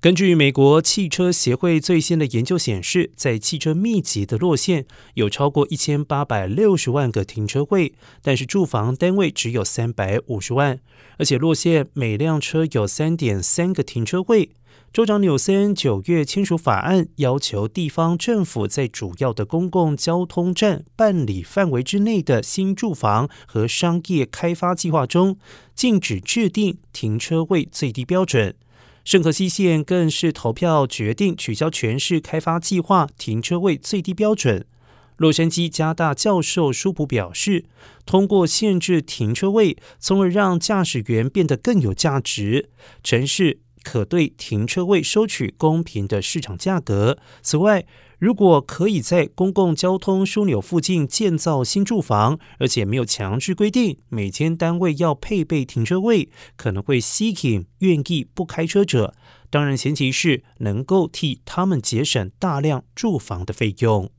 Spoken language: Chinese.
根据美国汽车协会最新的研究显示，在汽车密集的落线有超过一千八百六十万个停车位，但是住房单位只有三百五十万，而且落线每辆车有三点三个停车位。州长纽森九月签署法案，要求地方政府在主要的公共交通站办理范围之内的新住房和商业开发计划中，禁止制定停车位最低标准。圣河西县更是投票决定取消全市开发计划停车位最低标准。洛杉矶加大教授舒普表示，通过限制停车位，从而让驾驶员变得更有价值，城市可对停车位收取公平的市场价格。此外，如果可以在公共交通枢纽附近建造新住房，而且没有强制规定每间单位要配备停车位，可能会吸引愿意不开车者。当然，前提是能够替他们节省大量住房的费用。